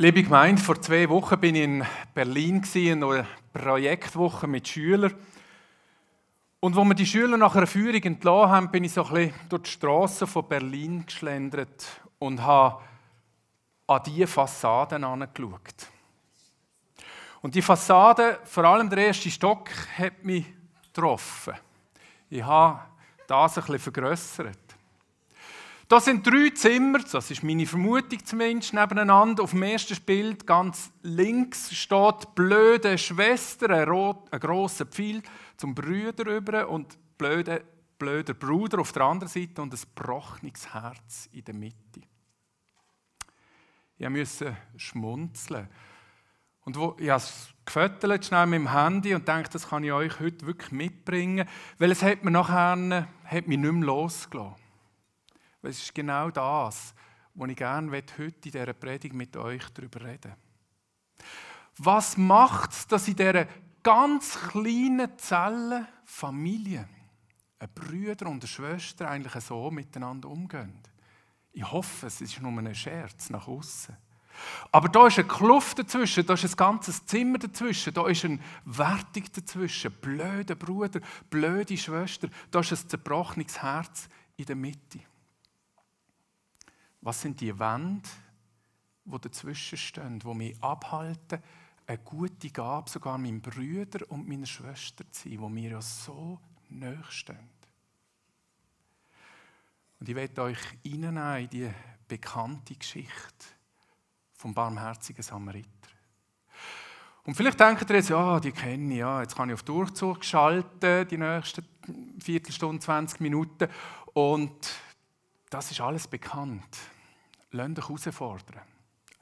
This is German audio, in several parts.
Liebe Gemeinde, vor zwei Wochen bin ich in Berlin in einer Projektwoche mit Schülern. Und wo wir die Schüler nach einer Führung entlassen haben, bin ich so ein bisschen durch die Straßen von Berlin geschlendert und habe an diese Fassaden angeschaut. Und die Fassade, vor allem der erste Stock, hat mich getroffen. Ich habe das ein bisschen vergrößert. Das sind drei Zimmer, das ist meine Vermutung zumindest, nebeneinander. Auf dem ersten Bild ganz links steht blöde Schwester, ein, rot, ein grosser Pfeil zum Brüder über und blöde, blöder Bruder auf der anderen Seite und ein gebrochenes Herz in der Mitte. Ich musste schmunzeln. Und wo, ich habe es gefüttert schnell mit dem Handy und dachte, das kann ich euch heute wirklich mitbringen, weil es hat mir nachher hat mich nicht mehr losgelassen. Weil es ist genau das, was ich gerne heute in dieser Predigt mit euch darüber reden Was macht es, dass in dieser ganz kleinen Zelle Familie, ein Brüder und eine Schwester eigentlich so miteinander umgehen? Ich hoffe, es ist nur ein Scherz nach außen. Aber da ist eine Kluft dazwischen, da ist ein ganzes Zimmer dazwischen, da ist ein Wertung dazwischen, blöder Bruder, blöde Schwester, da ist ein zerbrochenes Herz in der Mitte. Was sind die Wände, die dazwischen stehen, die mich abhalten, eine gute Gabe sogar meinem Brüder und meiner Schwester zu sein, wo mir ja so nahe stehen. Und ich werde euch in die bekannte Geschichte vom barmherzigen Samariter. Und vielleicht denkt ihr jetzt, ja, die kenne ich, ja, jetzt kann ich auf Durchzug schalten, die nächsten Viertelstunde, 20 Minuten. Und das ist alles bekannt. Lasst euch herausfordern.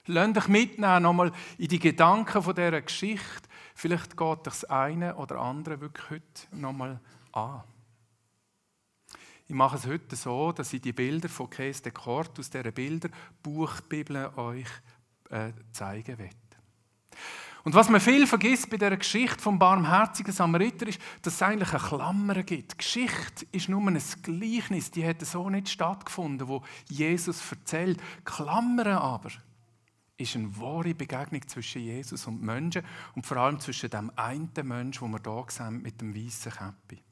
Lasst euch mitnehmen nochmal in die Gedanken von dieser Geschichte. Vielleicht geht das eine oder andere wirklich heute nochmal an. Ich mache es heute so, dass ich die Bilder von Käse de Kort aus dieser Bilderbuchbibel euch äh, zeigen werde. Und was man viel vergisst bei dieser Geschichte vom barmherzigen Samariter ist, dass es eigentlich eine Klammer gibt. Die Geschichte ist nur ein Gleichnis, die hätte so nicht stattgefunden, wo Jesus erzählt. Klammern aber ist eine wahre Begegnung zwischen Jesus und Menschen und vor allem zwischen dem einen Menschen, wo wir hier sehen, mit dem weißen Käppi.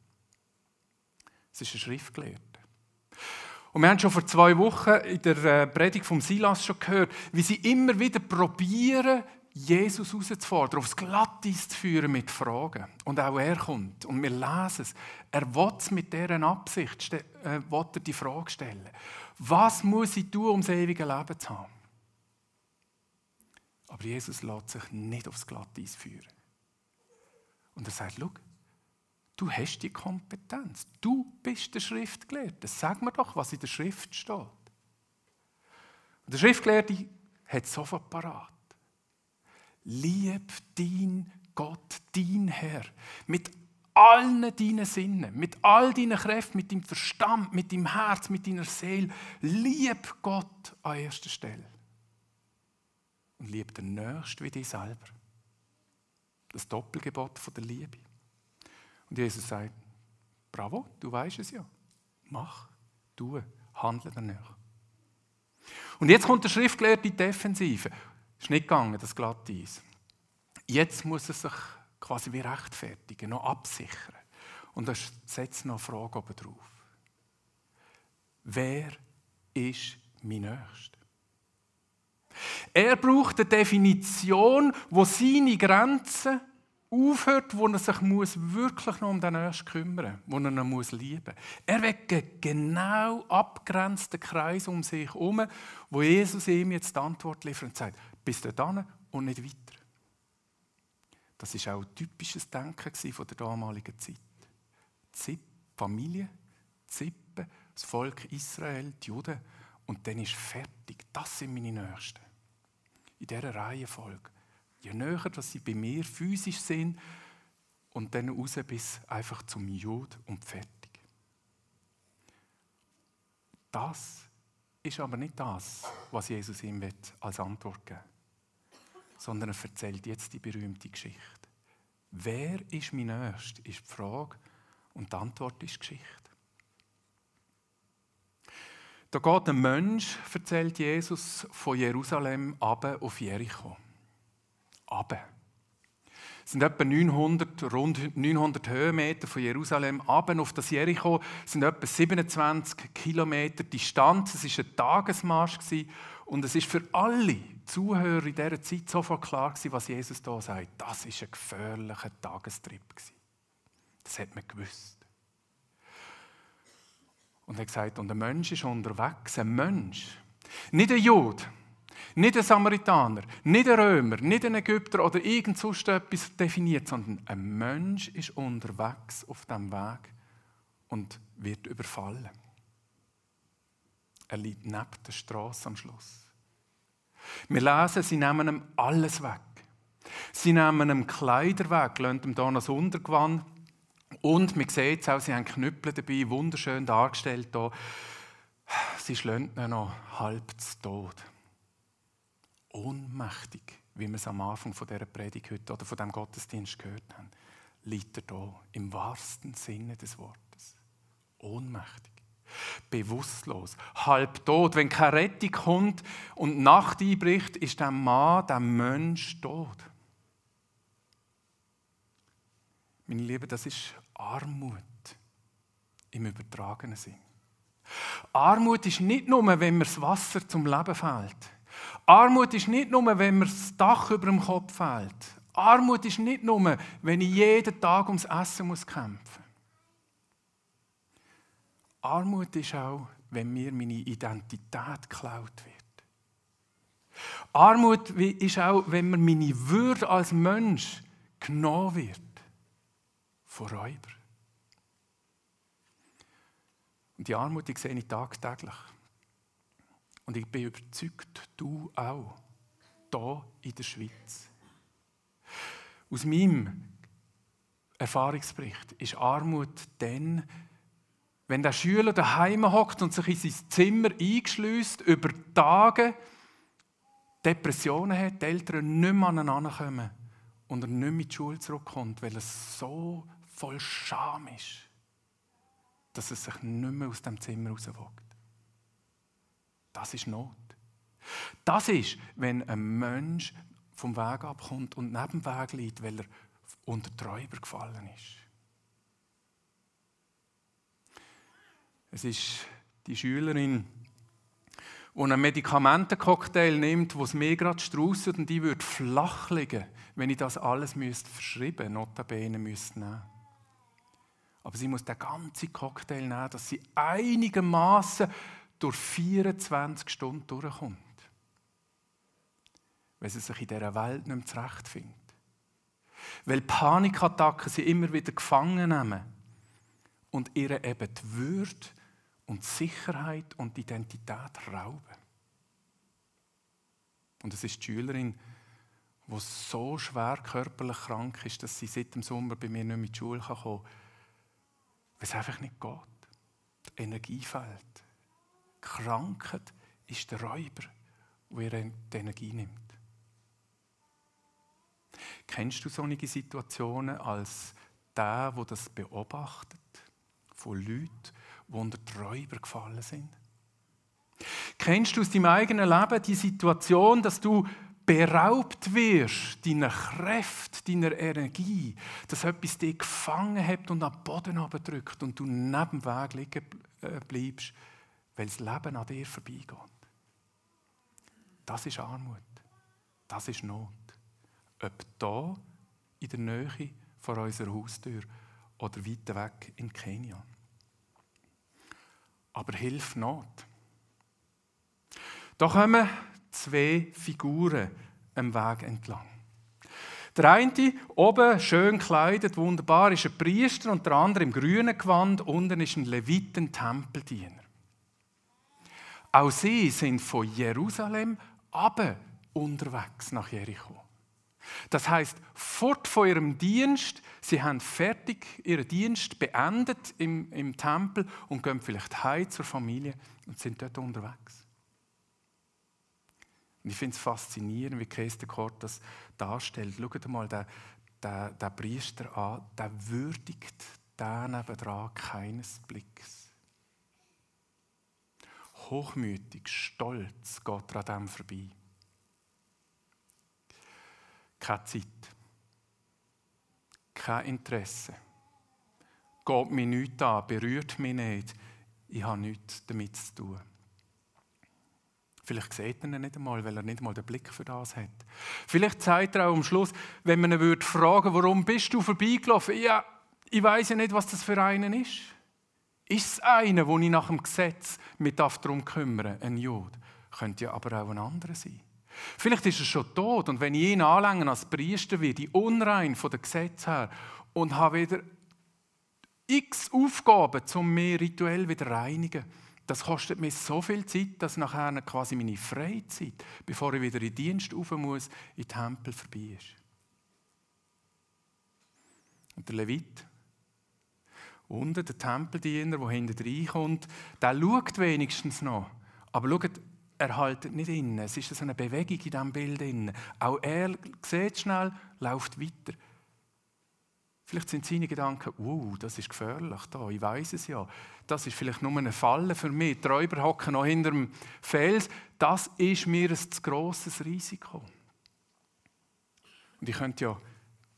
Es ist ein Schriftgelehrter. Und wir haben schon vor zwei Wochen in der äh, Predigt vom Silas schon gehört, wie sie immer wieder probieren, Jesus herauszufordern, aufs Glatteis zu führen mit Fragen. Und auch er kommt. Und wir lesen es. Er will es mit dieser Absicht, äh, er die Frage stellen. Was muss ich tun, um das ewige Leben zu haben? Aber Jesus lässt sich nicht aufs Glatteis führen. Und er sagt, schau, du hast die Kompetenz. Du bist der Schriftgelehrte. Sag mir doch, was in der Schrift steht. Und der Schriftgelehrte hat sofort parat. Lieb dein Gott, dein Herr, mit allen deinen Sinnen, mit all deinen Kräften, mit deinem Verstand, mit deinem Herz, mit deiner Seele. Lieb Gott an erster Stelle. Und lieb den Nächsten wie dich selber. Das Doppelgebot von der Liebe. Und Jesus sagt, bravo, du weißt es ja. Mach, tu, handle danach. Und jetzt kommt der Schriftgelehrte Defensive. Ist nicht gegangen, das glatte Eis. Jetzt muss er sich quasi wie rechtfertigen, noch absichern. Und er setzt noch eine Frage oben drauf. Wer ist mein Nächster? Er braucht eine Definition, wo seine Grenzen aufhört, wo er sich muss wirklich noch um den Nächsten kümmern muss, wo er ihn muss lieben muss. Er will einen genau abgrenzten Kreis um sich herum, wo Jesus ihm jetzt die Antwort liefert und sagt, bis dahin und nicht weiter. Das ist auch ein typisches Denken von der damaligen Zeit. Die Familie, Zippe, das Volk Israel, die Juden und dann ist fertig. Das sind meine Nächsten. In dieser Reihenfolge. Je näher dass sie bei mir physisch sind und dann raus bis einfach zum Jud und fertig. Das ist aber nicht das, was Jesus ihm als Antwort geben will sondern er erzählt jetzt die berühmte Geschichte. Wer ist mein Nächster, ist die Frage und die Antwort ist die Geschichte. Da geht ein Mensch, erzählt Jesus, von Jerusalem ab auf Jericho. Abe. Es sind etwa 900, rund 900 Höhenmeter von Jerusalem ab auf das Jericho. Es sind etwa 27 Kilometer Distanz. Es war ein Tagesmarsch und es ist für alle Zuhörer in dieser Zeit sofort klar gewesen, was Jesus da sagt. Das ist ein gefährlicher Tagestrip Das hat man gewusst. Und er hat gesagt, und ein Mensch ist unterwegs, ein Mensch, nicht ein Jude, nicht ein Samaritaner, nicht ein Römer, nicht ein Ägypter oder irgend sonst etwas definiert, sondern ein Mensch ist unterwegs auf dem Weg und wird überfallen. Er liegt neben der Straße am Schluss. Wir lesen, sie nehmen ihm alles weg. Sie nehmen ihm Kleider weg, lassen ihm hier noch Untergewand. Und man sieht es auch, sie haben Knüppel dabei, wunderschön dargestellt hier. Sie schlagen ihn noch halb zu Tod ohnmächtig, wie wir es am Anfang von dieser Predigt heute oder von dem Gottesdienst gehört haben, liegt er da im wahrsten Sinne des Wortes. Ohnmächtig, bewusstlos, halb tot. Wenn keine Rettung kommt und Nacht einbricht, ist der Mann, der Mensch tot. Meine Lieben, das ist Armut im übertragenen Sinn. Armut ist nicht nur, wenn mir das Wasser zum Leben fehlt. Armut ist nicht nur, wenn mir das Dach über dem Kopf fällt. Armut ist nicht nur, wenn ich jeden Tag ums Essen muss kämpfen Armut ist auch, wenn mir meine Identität geklaut wird. Armut ist auch, wenn mir meine Würde als Mensch genommen wird von Räuber. Und die Armut die sehe ich tagtäglich. Und ich bin überzeugt, du auch, hier in der Schweiz. Aus meinem Erfahrungsbericht ist Armut dann, wenn der Schüler daheim hockt und sich in sein Zimmer eingeschließt, über Tage Depressionen hat, die Eltern nicht mehr aneinander kommen und er nicht mehr in die Schule zurückkommt, weil er so voll Scham ist, dass er sich nicht mehr aus dem Zimmer rauswagt. Das ist Not. Das ist, wenn ein Mensch vom Weg abkommt und neben dem Weg liegt, weil er unter Träuber gefallen ist. Es ist die Schülerin, die einen Medikamentencocktail nimmt, wo es mir gerade strausset und die würde flach liegen, wenn ich das alles müsste verschreiben, notabene müsste nehmen. Aber sie muss den ganzen Cocktail nehmen, dass sie einigermaßen durch 24 Stunden durchkommt. Weil sie sich in dieser Welt nicht mehr zurechtfindet. Weil Panikattacken sie immer wieder gefangen nehmen und ihre eben die Würde und Sicherheit und Identität rauben. Und es ist die Schülerin, die so schwer körperlich krank ist, dass sie seit dem Sommer bei mir nicht mehr in die Schule kommen kann, weil es einfach nicht geht. Die Energie fehlt. Krankheit ist der Räuber, der die Energie nimmt. Kennst du solche Situationen als der, der das beobachtet, von Leuten, die unter die Räuber gefallen sind? Kennst du aus deinem eigenen Leben die Situation, dass du beraubt wirst, deiner Kraft, deiner Energie, dass etwas dich gefangen hat und am Boden abdrückt und du neben dem Weg liegen äh, bleibst, weil das Leben an dir vorbeigeht. Das ist Armut. Das ist Not. Ob da in der Nähe vor unserer Haustür oder weit weg in Kenia. Aber hilf Not. Da kommen zwei Figuren am Weg entlang. Der eine, oben schön gekleidet, wunderbar, ist ein Priester und der andere im grünen Gewand, unten ist ein Leviten-Tempeldiener. Auch sie sind von Jerusalem aber unterwegs nach Jericho. Das heißt, fort von ihrem Dienst, sie haben fertig ihren Dienst beendet im, im Tempel und gehen vielleicht heim zur Familie und sind dort unterwegs. Und ich finde es faszinierend, wie Kirsten Kort das darstellt. Schaut mal den, den, den Priester an, der würdigt den nebendran keines Blicks. hochmütig, stolz geht er an dem vorbei. Keine Zeit. Kein Interesse. Geht mir nichts an, berührt mich nicht. Ich habe nichts damit zu tun. Vielleicht sieht er ihn nicht einmal, weil er nicht einmal den Blick für das hat. Vielleicht sagt er auch am Schluss, wenn man ihn würde fragen, warum bist du vorbeigelaufen? Ja, ich weiß ja nicht, was das für einen ist. Ist es einer, wo ich nach dem Gesetz mit darum kümmere, ein Jod? Könnte ja aber auch ein anderer sein. Vielleicht ist er schon tot und wenn ich ihn anlänge als Priester werde, ich unrein von dem Gesetz her und habe wieder x Aufgaben, um mich rituell wieder reinigen das kostet mir so viel Zeit, dass nachher quasi meine Freizeit, bevor ich wieder in den Dienst rauf muss, in den Tempel vorbei ist. Und der Levit, unten der Tempeldiener, der hinten reinkommt, der schaut wenigstens noch. Aber schaut, er haltet nicht inne. Es ist so eine Bewegung in diesem Bild. Inne. Auch er sieht schnell, läuft weiter. Vielleicht sind seine Gedanken, wow, das ist gefährlich da, ich weiß es ja. Das ist vielleicht nur eine Falle für mich. Die Räuber hocken noch hinter dem Fels. Das ist mir ein zu grosses Risiko. Und ich könnte ja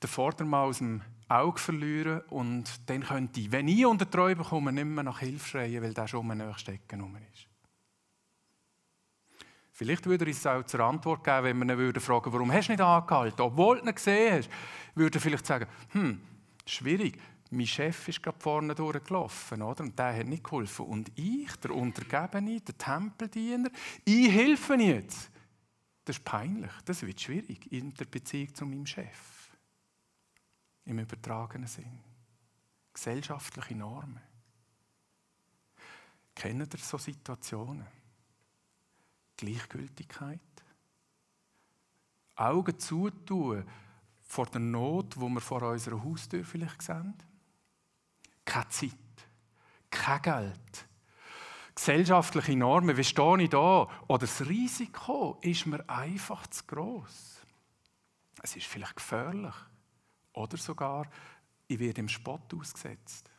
den Vordermann aus dem Auge verlieren und dann könnte ich, wenn ich unter die Räuber komme, nicht mehr nach Hilfe schreien, weil der schon um den Stecken ist. Vielleicht würde er uns auch zur Antwort geben, wenn wir ihn würden fragen, warum hast du nicht angehalten? Obwohl du ihn gesehen hast, würde er vielleicht sagen, hm, schwierig. Mein Chef ist gerade vorne durchgelaufen, oder? Und der hat nicht geholfen. Und ich, der Untergebene, der Tempeldiener, ich helfe jetzt. Das ist peinlich. Das wird schwierig in der Beziehung zu meinem Chef. Im übertragenen Sinn. Gesellschaftliche Normen. Kennen ihr so Situationen? Gleichgültigkeit? Augen zutun vor der Not, wo wir vor unserer Haustür vielleicht sehen. Keine Zeit, kein Geld, gesellschaftliche Normen, wie stehe ich da? Oder das Risiko ist mir einfach zu groß. Es ist vielleicht gefährlich. Oder sogar, ich werde im Spott ausgesetzt.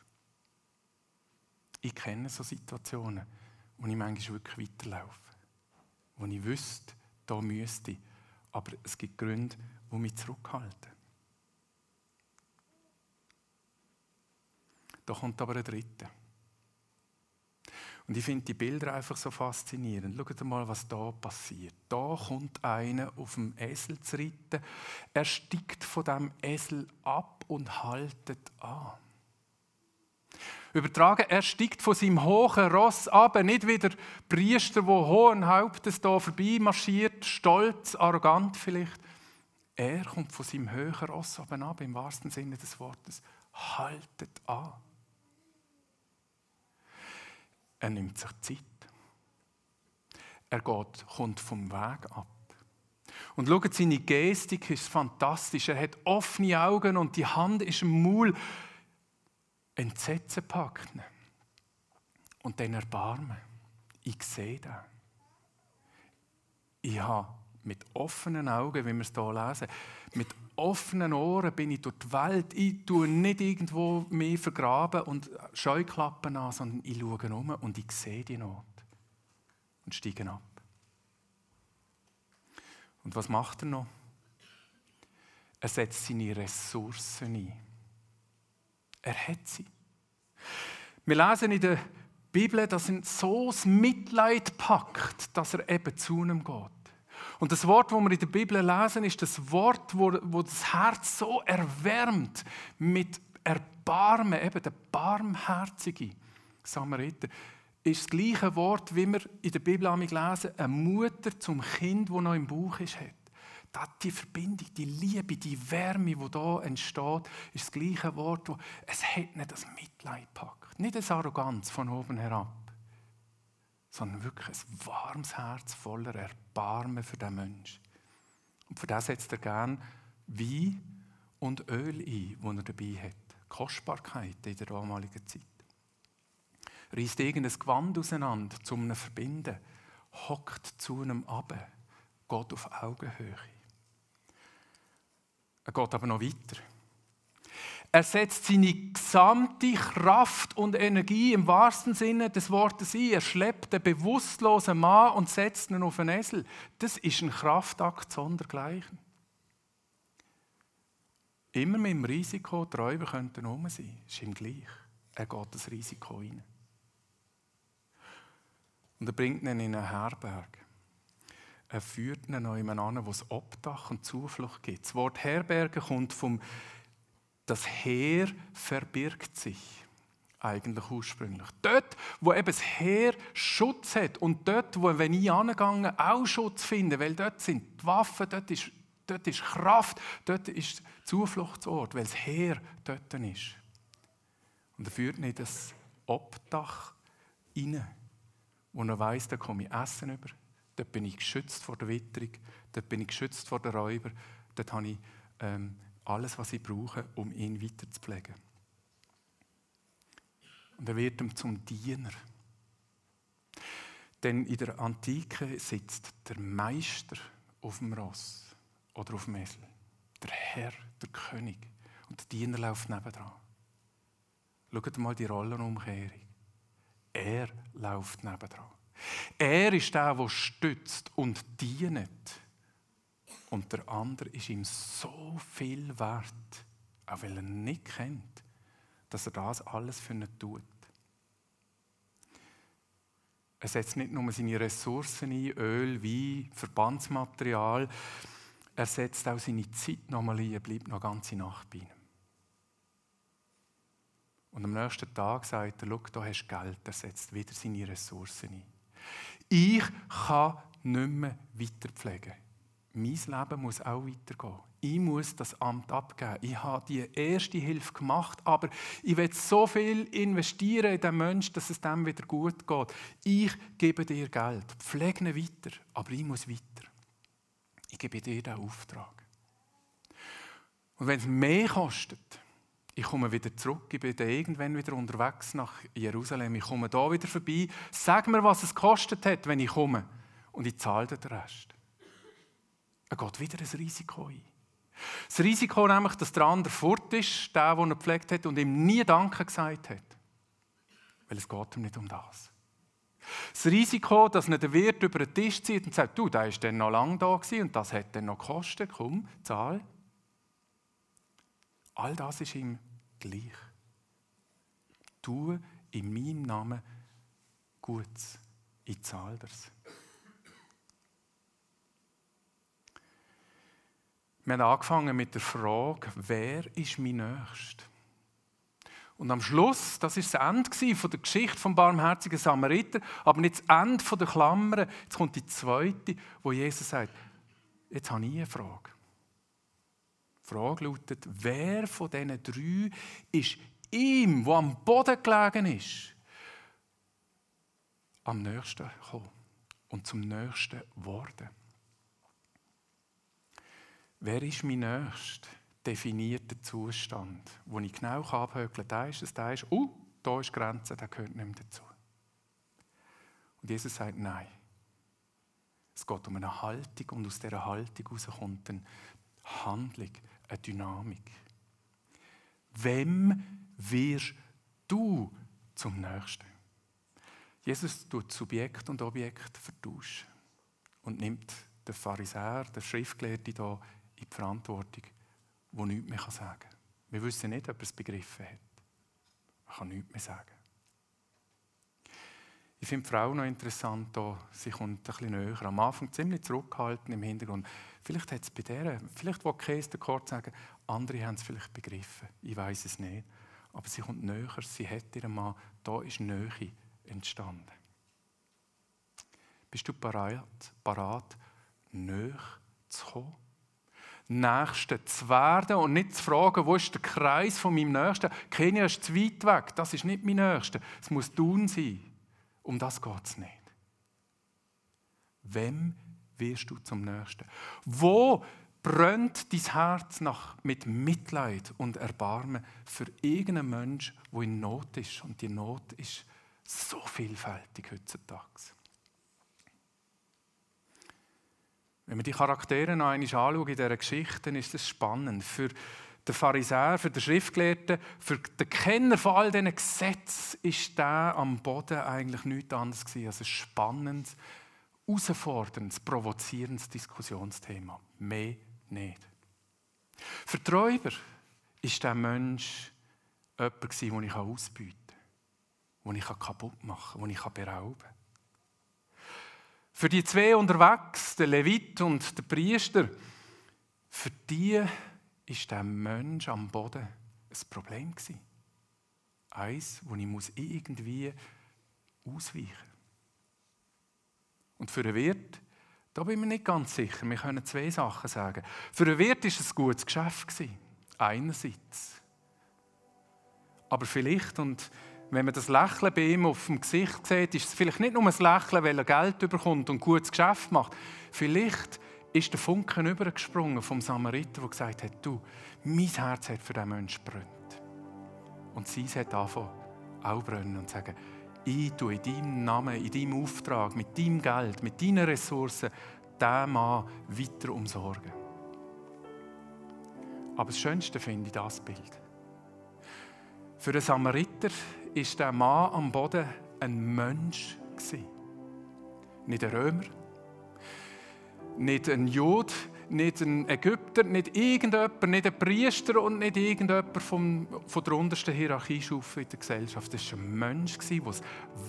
Ich kenne so Situationen, wo ich manchmal wirklich weiterlaufe. Wo ich wüsste, da müsste ich. Aber es gibt Gründe, die mich zurückhalten. Da kommt aber ein dritter. Und ich finde die Bilder einfach so faszinierend. Schaut mal, was da passiert. Da kommt einer auf dem Esel zu reiten. Er steigt von dem Esel ab und haltet an. Übertragen, er steigt von seinem hohen Ross ab, nicht wie der Priester, der hohen Hauptes da vorbei marschiert, stolz, arrogant vielleicht, er kommt von seinem höheren Ross oben ab, im wahrsten Sinne des Wortes. Haltet an. Er nimmt sich Zeit. Er geht, kommt vom Weg ab. Und schaut, seine Gestik ist fantastisch. Er hat offene Augen und die Hand ist im Maul. Entsetzen packt ihn. Und dann Erbarmen. Ich sehe das. Ich habe mit offenen Augen, wie wir es hier lesen, mit offenen Ohren bin ich durch die Welt. Ich tue nicht irgendwo mehr vergraben und Scheuklappen an, sondern ich schaue um und ich sehe die Not und steige ab. Und was macht er noch? Er setzt seine Ressourcen ein. Er hat sie. Wir lesen in der Bibel, dass er so das Mitleid packt, dass er eben zu ihm geht. Und das Wort, das wir in der Bibel lesen, ist das Wort, wo, wo das Herz so erwärmt mit Erbarmen, eben der barmherzige Samariter. Ist das gleiche Wort, wie wir in der Bibel lesen, eine Mutter zum Kind, das noch im Bauch ist, hat. Die Verbindung, die Liebe, die Wärme, die da entsteht, ist das gleiche Wort, wo es hat nicht das Mitleid packt. Nicht das Arroganz von oben herab sondern wirklich ein warmes Herz voller Erbarmen für den Menschen. Und für das setzt er gern Wein und Öl ein, das er dabei hat. Kostbarkeit in der damaligen Zeit. Reißt irgendein Gewand auseinander, zum ihn verbinden, hockt zu einem ab, geht auf Augenhöhe. Er geht aber noch weiter. Er setzt seine gesamte Kraft und Energie im wahrsten Sinne des Wortes ein. Er schleppt den bewusstlosen Mann und setzt ihn auf einen Esel. Das ist ein Kraftakt sondergleichen. Immer mit dem Risiko, die Räuber könnten rum sein. Ist ihm gleich. Er geht das Risiko ein. Und er bringt ihn in eine Herberge. Er führt ihn noch jemanden an, wo es Obdach und Zuflucht gibt. Das Wort Herberge kommt vom das Heer verbirgt sich eigentlich ursprünglich. Dort, wo eben das Heer Schutz hat und dort, wo, wenn ich angegangen auch Schutz finde, weil dort sind die Waffen, dort ist, dort ist Kraft, dort ist Zufluchtsort, weil das Heer dort ist. Und er führt nicht das Obdach rein, wo er weiss, da komme ich Essen über, dort bin ich geschützt vor der Witterung, dort bin ich geschützt vor den Räubern, dort habe ich ähm, alles, was ich brauche, um ihn weiterzupflegen. Und er wird ihm zum Diener. Denn in der Antike sitzt der Meister auf dem Ross oder auf dem Esel. Der Herr, der König. Und der Diener läuft nebendran. Schaut mal die Rollenumkehrung. Er läuft nebendran. Er ist der, der stützt und dient und der andere ist ihm so viel wert, auch weil er nicht kennt, dass er das alles für ihn tut. Er setzt nicht nur seine Ressourcen ein, Öl, Wein, Verbandsmaterial, er setzt auch seine Zeit nochmal ein, er bleibt noch ganze Nacht bei ihm. Und am nächsten Tag sagt er, schau, da hast du Geld, er setzt wieder seine Ressourcen ein. Ich kann nicht mehr weiterpflegen mein Leben muss auch weitergehen. Ich muss das Amt abgeben. Ich habe die erste Hilfe gemacht, aber ich will so viel investieren in den Menschen, dass es dem wieder gut geht. Ich gebe dir Geld, pflege ihn weiter, aber ich muss weiter. Ich gebe dir den Auftrag. Und wenn es mehr kostet, ich komme wieder zurück, ich bin dann irgendwann wieder unterwegs nach Jerusalem, ich komme da wieder vorbei, sag mir, was es kostet hat, wenn ich komme, und ich zahle den Rest. Er geht wieder ein Risiko ein. Das Risiko nämlich, dass der andere fort ist, der, den er gepflegt hat und ihm nie Danke gesagt hat. Weil es geht ihm nicht um das. Das Risiko, dass nicht der Wirt über den Tisch zieht und sagt, du, der ist dann noch lange da und das hat dann noch gekostet, komm, zahl. All das ist ihm gleich. Tu in meinem Namen Gutes. Ich zahle das. Wir haben angefangen mit der Frage, wer ist mein Nächster? Und am Schluss, das ist das Ende von der Geschichte vom barmherzigen Samariter, aber nicht das Ende der Klammern. Jetzt kommt die zweite, wo Jesus sagt: Jetzt habe ich eine Frage. Die Frage lautet: Wer von diesen drei ist ihm, wo am Boden gelegen ist, am nächsten gekommen und zum nächsten geworden? Wer ist mein nächster definierter Zustand, wo ich genau abhökeln kann, da ist es, da ist, uh, da ist Grenze, der gehört nicht mehr dazu. Und Jesus sagt, nein. Es geht um eine Haltung und aus dieser Haltung heraus kommt eine Handlung, eine Dynamik. Wem wirst du zum Nächsten? Jesus tut Subjekt und Objekt vertauschen und nimmt den Pharisäer, den Schriftgelehrten hier in die Verantwortung, die nichts mehr sagen kann. Wir wissen nicht, ob er es begriffen hat. Man kann nichts mehr sagen. Ich finde die Frau noch interessant, da, sie kommt ein bisschen näher. Am Anfang ziemlich zurückgehalten im Hintergrund. Vielleicht hat es bei der, vielleicht will Käse der Kort sagen, andere haben es vielleicht begriffen. Ich weiß es nicht. Aber sie kommt näher, sie hat ihren Mann, da ist Nähe entstanden. Bist du bereit, bereit näher zu kommen? Nächsten zu werden und nicht zu fragen, wo ist der Kreis von meinem Nächsten. Kenia ist zu weit weg, das ist nicht mein Nächster. Es muss tun sein. Um das geht es nicht. Wem wirst du zum Nächsten? Wo brennt dein Herz nach, mit Mitleid und Erbarmen für irgendeinen Menschen, der in Not ist? Und die Not ist so vielfältig heutzutage. Wenn wir die Charaktere noch einmal anschauen in dieser Geschichte, dann ist es spannend. Für den Pharisäer, für den Schriftgelehrten, für den Kenner von all diesen Gesetzen ist der am Boden eigentlich nichts anderes gewesen als ein spannendes, herausforderndes, provozierendes Diskussionsthema. Mehr nicht. Für die Räuber ist der Mensch jemand, den ich ausbeuten kann, den ich kaputt machen kann, den ich berauben kann. Für die zwei unterwegs, der Levit und der Priester, für die ist der Mensch am Boden ein Problem gewesen. Eins, wo ich irgendwie ausweichen muss. Und für einen Wirt, da bin ich mir nicht ganz sicher. Wir können zwei Sachen sagen. Für einen Wirt war es ein gutes Geschäft. Gewesen. Einerseits. Aber vielleicht, und wenn man das Lächeln bei ihm auf dem Gesicht sieht, ist es vielleicht nicht nur ein Lächeln, weil er Geld bekommt und ein gutes Geschäft macht. Vielleicht ist der Funken übergesprungen vom Samariter, der gesagt hat, du, mein Herz hat für diesen Menschen brennt. Und sie hat angefangen, auch brennen und sagen, ich tue in deinem Namen, in deinem Auftrag, mit deinem Geld, mit deinen Ressourcen, diesen Mann weiter umsorgen. Aber das Schönste finde ich das Bild. Für den Samariter war der Mann am Boden ein Mensch. Nicht ein Römer, nicht ein Jude, nicht ein Ägypter, nicht irgendjemand, nicht ein Priester und nicht irgendjemand vom, von der untersten Hierarchiestufe in der Gesellschaft. Das war ein Mensch, der es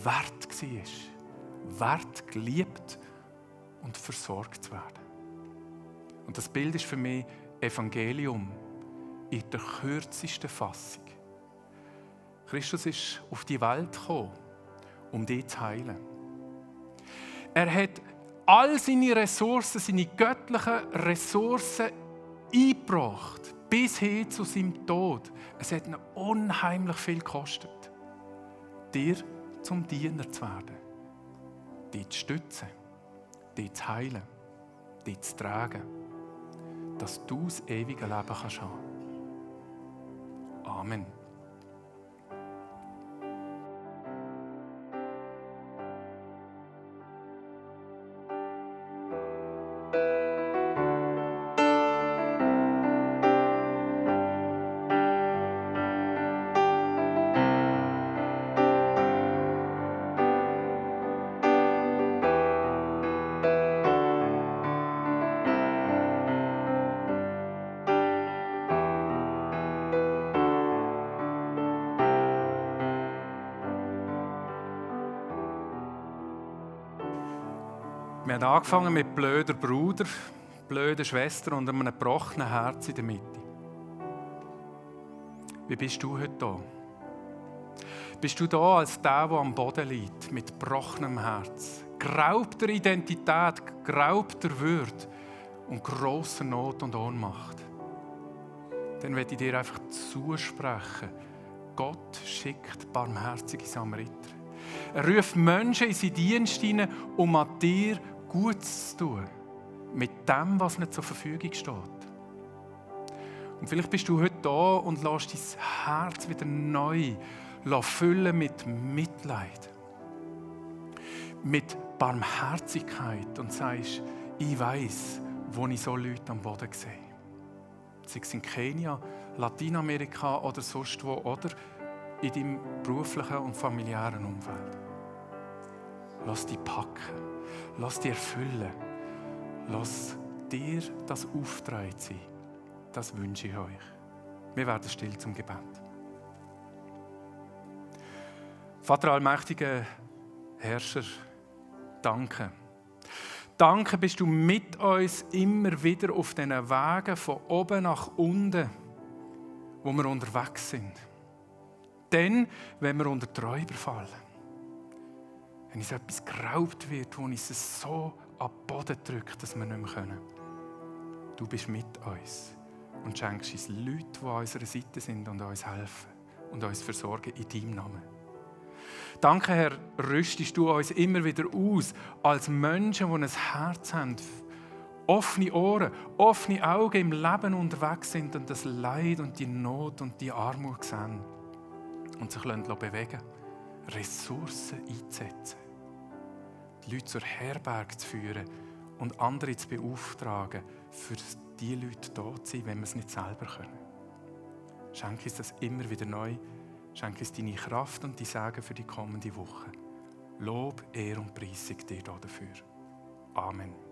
wert war. Wert, geliebt und versorgt zu werden. Und das Bild ist für mich Evangelium in der kürzesten Fassung. Christus ist auf die Welt gekommen, um die zu heilen. Er hat all seine Ressourcen, seine göttlichen Ressourcen eingebracht, bis hin zu seinem Tod. Es hat ihn unheimlich viel gekostet, dir zum Diener zu werden, dich zu stützen, dich zu heilen, dich zu tragen, dass du das ewige Leben kannst haben. Amen. Wir haben angefangen mit blöder Bruder, blöder Schwester und einem gebrochenen Herz in der Mitte. Wie bist du heute da? Bist du da als der, der am Boden liegt, mit gebrochenem Herz, geraubter Identität, geraubter Würde und grosser Not und Ohnmacht? Dann werde ich dir einfach zusprechen, Gott schickt barmherzige Samariter. Er ruft Menschen in seinen Dienst hinein, um an dir Gutes zu tun mit dem, was nicht zur Verfügung steht. Und vielleicht bist du heute da und lässt dein Herz wieder neu füllen mit Mitleid, mit Barmherzigkeit und sagst, ich weiß, wo ich so Leute am Boden sehe. Sei es in Kenia, Lateinamerika oder sonst wo, oder in deinem beruflichen und familiären Umfeld. Lass dich packen. Lass dir erfüllen. Lass dir das Auftrag sein. Das wünsche ich euch. Wir werden still zum Gebet. Vater allmächtiger Herrscher, danke. Danke bist du mit uns immer wieder auf diesen Wegen von oben nach unten, wo wir unterwegs sind. Dann, wenn wir unter Träuber fallen wenn uns etwas geraubt wird, wo uns es so ab Boden drückt, dass wir nicht mehr können. Du bist mit uns und schenkst uns Leute, die an unserer Seite sind und uns helfen und uns versorgen in deinem Namen. Danke, Herr, rüstest du uns immer wieder aus als Menschen, die ein Herz haben, offene Ohren, offene Augen im Leben unterwegs sind und das Leid und die Not und die Armut sehen und sich bewegen lassen. Ressourcen einzusetzen. Leute zur Herberge zu führen und andere zu beauftragen, für die Leute da zu sein, wenn wir es nicht selber können. Schenke uns das immer wieder neu. Schenke uns deine Kraft und die Segen für die kommende Woche. Lob, Ehre und Preisung dir dafür. Amen.